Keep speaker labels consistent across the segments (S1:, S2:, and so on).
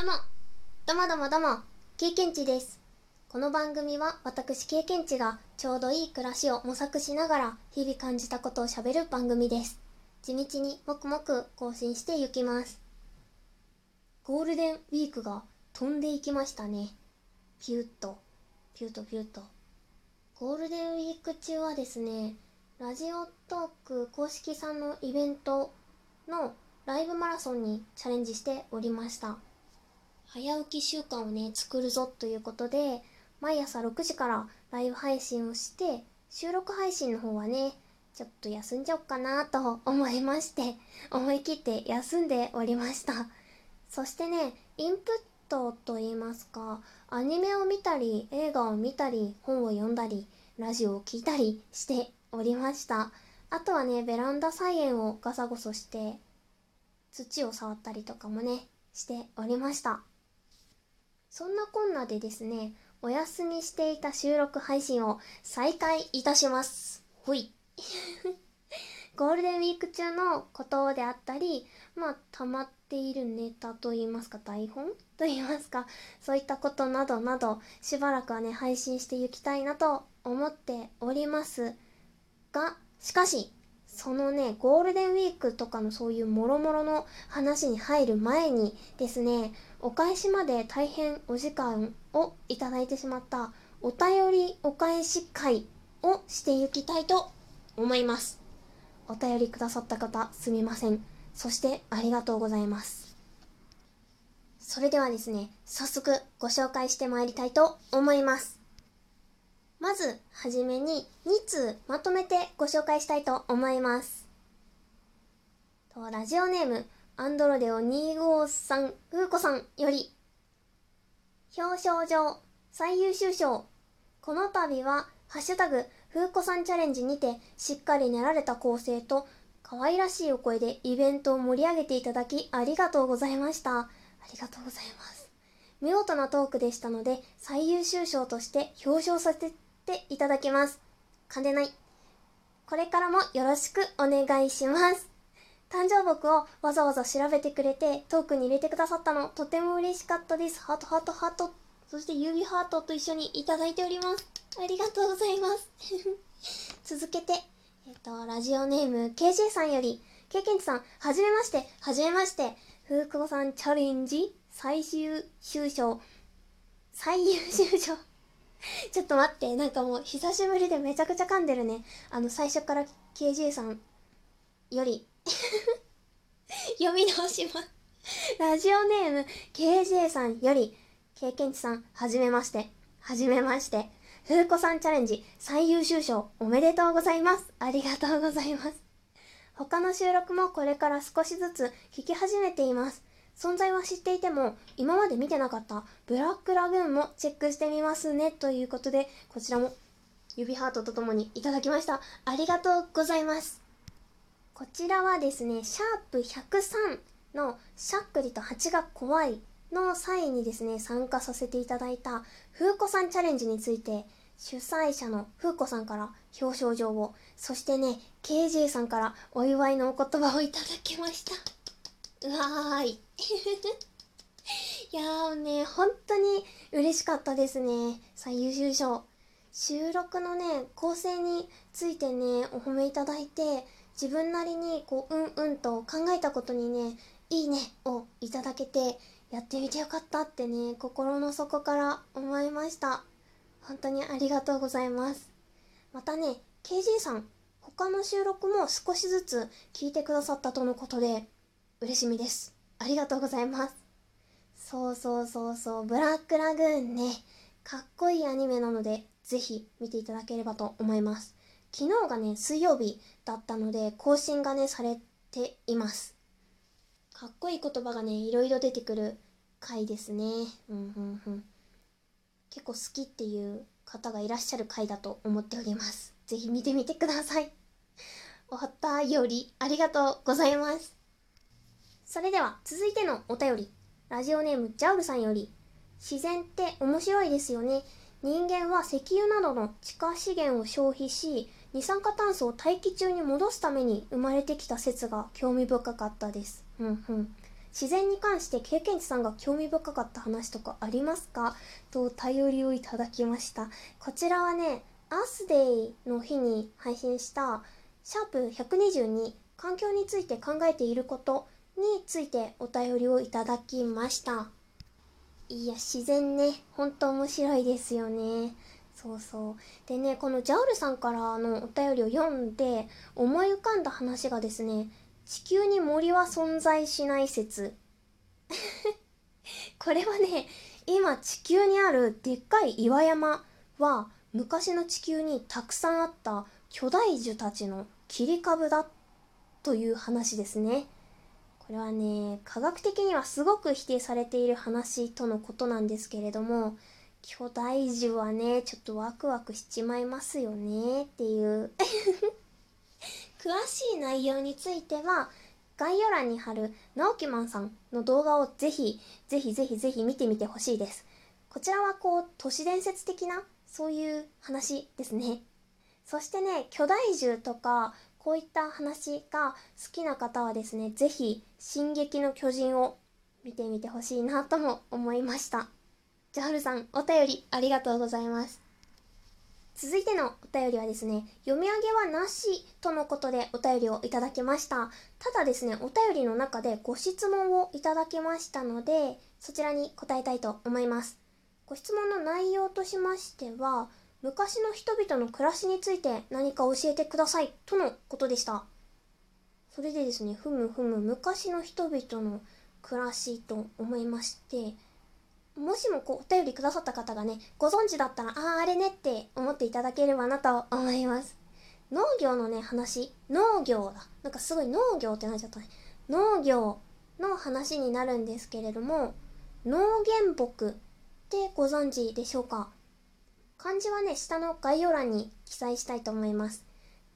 S1: どうも、どうもどうもどうも、経験値です。この番組は私経験値がちょうどいい暮らしを模索しながら日々感じたことをしゃべる番組です。地道にもくもく更新していきます。ゴールデンウィークが飛んでいきましたね。ピュッと、ピュッとピュッと。ゴールデンウィーク中はですね、ラジオトーク公式さんのイベントのライブマラソンにチャレンジしておりました。早起き習慣をね作るぞということで毎朝6時からライブ配信をして収録配信の方はねちょっと休んじゃおっかなと思いまして 思い切って休んでおりました。そしてねインプットといいますかアニメを見たり映画を見たり本を読んだりラジオを聞いたりしておりました。あとはねベランダ菜園をガサゴソして土を触ったりとかもねしておりました。そんなこんなでですね、お休みしていた収録配信を再開いたします。ほい。ゴールデンウィーク中のことであったり、まあ、溜まっているネタといいますか、台本？といいますか、そういったことなどなど、しばらくはね、配信していきたいなと思っておりますが、しかし、そのね、ゴールデンウィークとかのそういうもろもろの話に入る前にですね、お返しまで大変お時間をいただいてしまったお便りお返し会をしていきたいと思います。お便りくださった方すみません。そしてありがとうございます。それではですね、早速ご紹介してまいりたいと思います。まずはじめに2通まとめてご紹介したいと思います。とラジオネームアンドロデオ253ふうこさんより。表彰状最優秀賞。この度はハッシュタグふうこさんチャレンジにてしっかり練られた構成と可愛らしいお声でイベントを盛り上げていただきありがとうございました。ありがとうございます。見事なトークでしたので最優秀賞として表彰させてていただきます。噛んでない。これからもよろしくお願いします。誕生木をわざわざ調べてくれてトークに入れてくださったのとても嬉しかったです。ハートハートハート。そして指ハートと一緒にいただいております。ありがとうございます。続けてえっ、とラジオネーム KJ さんより経験値さんはじめましてはじめまして。風久保さんチャレンジ最終優賞最優秀賞 ちょっと待ってなんかもう久しぶりでめちゃくちゃ噛んでるねあの最初から KJ さんより 読み直します。ラジオネーム KJ さんより、経験値さん、はじめまして。はじめまして。風子さんチャレンジ最優秀賞おめでとうございます。ありがとうございます。他の収録もこれから少しずつ聞き始めています。存在は知っていても、今まで見てなかったブラックラグーンもチェックしてみますね。ということで、こちらも指ハートとともにいただきました。ありがとうございます。こちらはですね、シャープ103のしゃっくりと蜂が怖いの際にですね、参加させていただいた風子さんチャレンジについて、主催者の風子さんから表彰状を、そしてね、KJ さんからお祝いのお言葉をいただきました。うわーい。いやーね、本当に嬉しかったですね。最優秀賞。収録のね、構成についてね、お褒めいただいて、自分なりにこううんうんと考えたことにねいいねをいただけてやってみてよかったってね心の底から思いました本当にありがとうございますまたね KG さん他の収録も少しずつ聞いてくださったとのことで嬉しみですありがとうございます。そうそうそうそうブラックラグーンね。かっこいいアニメなのでぜひ見ていただければと思います。昨日がね水曜日だったので更新がねされています。かっこいい言葉がねいろいろ出てくる回ですね。うんうんうん。結構好きっていう方がいらっしゃる回だと思っております。ぜひ見てみてください。お便りありがとうございます。それでは続いてのお便りラジオネームジャウルさんより自然って面白いですよね人間は石油などの地下資源を消費し二酸化炭素を大気中に戻すために生まれてきた説が興味深かったです。うんうん。自然に関して経験値さんが興味深かった話とかありますか？とお便りをいただきましたこちらはねアースデイの日に配信したシャープ122環境について考えていることについてお便りをいただきました。いや自然ね。ほんと面白いですよね。そうそう。でねこのジャウルさんからのお便りを読んで思い浮かんだ話がですね地球に森は存在しない説。これはね今地球にあるでっかい岩山は昔の地球にたくさんあった巨大樹たちの切り株だという話ですね。これはね、科学的にはすごく否定されている話とのことなんですけれども、巨大樹はね、ちょっとワクワクしちまいますよねっていう 詳しい内容については、概要欄に貼る直木マンさんの動画をぜひ、ぜひぜひぜひ見てみてほしいです。こちらはこう、都市伝説的な、そういう話ですね。そしてね、巨大獣とか、こういった話が好きな方はですね、ぜひ、進撃の巨人を見てみてほしいなとも思いました。ジャハルさん、お便りありがとうございます。続いてのお便りはですね、読み上げはなしとのことでお便りをいただきました。ただですね、お便りの中でご質問をいただきましたので、そちらに答えたいと思います。ご質問の内容としましては、昔の人々の暮らしについて何か教えてくださいとのことでした。それでですね、ふむふむ昔の人々の暮らしと思いまして、もしもこうお便りくださった方がね、ご存知だったら、ああ、あれねって思っていただければなと思います。農業のね、話、農業だ。なんかすごい農業ってなっちゃったね。農業の話になるんですけれども、農原木ってご存知でしょうか？漢字はね、下の概要欄に記載したいと思います。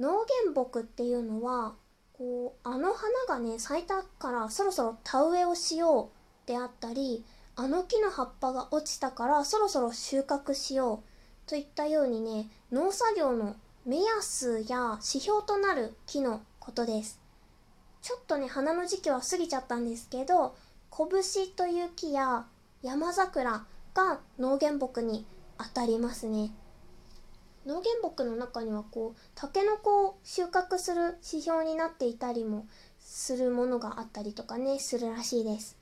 S1: 農原木っていうのは、こう、あの花がね、咲いたからそろそろ田植えをしようであったり、あの木の葉っぱが落ちたからそろそろ収穫しようといったようにね、農作業の目安や指標となる木のことです。ちょっとね、花の時期は過ぎちゃったんですけど、拳という木や山桜が農原木に当たりますね。農原木の中にはこうタケノコを収穫する指標になっていたりもするものがあったりとかねするらしいです。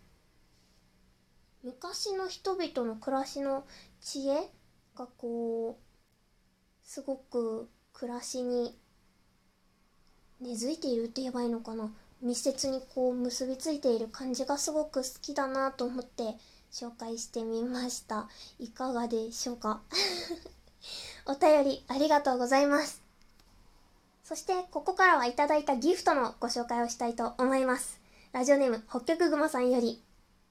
S1: 昔の人々の暮らしの知恵がこうすごく暮らしに根付いているって言えばいいのかな。密接にこう結びついている感じがすごく好きだなと思って紹介してみました。いかがでしょうか？お便りありがとうございます。そしてここからはいただいたギフトのご紹介をしたいと思います。ラジオネーム北極熊さんより、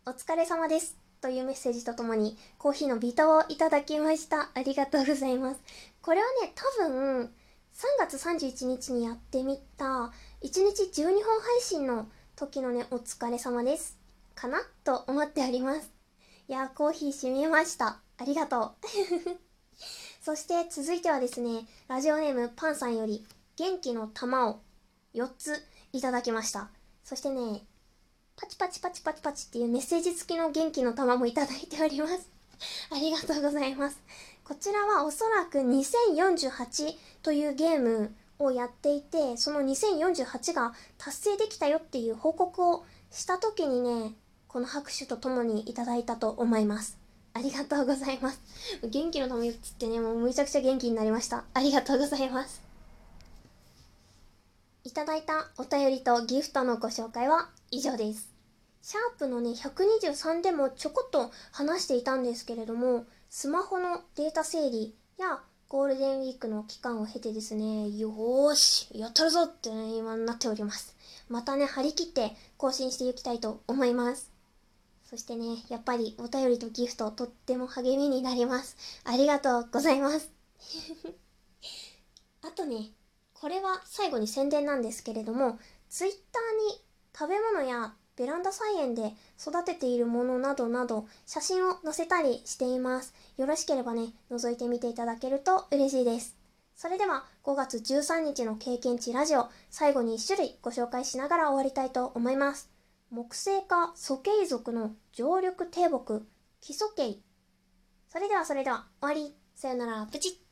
S1: お疲れ様です。というメッセージとともにコーヒーのビタをいただきました。ありがとうございます。これはね、多分3月31日にやってみた1日12本配信の時のね、お疲れ様です。かな？と思っております。いやコーヒーしみました。ありがとう。そして続いてはですね、ラジオネームパンさんより元気の玉を4ついただきました。そしてね、パチパチパチパチパチっていうメッセージ付きの元気の玉もいただいております。ありがとうございます。こちらはおそらく2048というゲームをやっていて、その2048が達成できたよっていう報告をした時にね、この拍手とともにいただいたと思います。ありがとうございます。元気のためっつってね、もうむちゃくちゃ元気になりました。ありがとうございます。いただいたお便りとギフトのご紹介は以上です。シャープのね、123でもちょこっと話していたんですけれども、スマホのデータ整理やゴールデンウィークの期間を経てですね、よーし、やったるぞって、ね、今なっております。またね、張り切って更新していきたいと思います。そしてね、やっぱりお便りとギフトとっても励みになります。ありがとうございます。あとね、これは最後に宣伝なんですけれども、Twitter に食べ物やベランダ菜園で育てているものなどなど写真を載せたりしています。よろしければね、覗いてみていただけると嬉しいです。それでは5月13日の経験値ラジオ最後に1種類ご紹介しながら終わりたいと思います。木星化鼠径族の常緑低木。基礎形。それではそれでは終わり。さよなら。プチッ。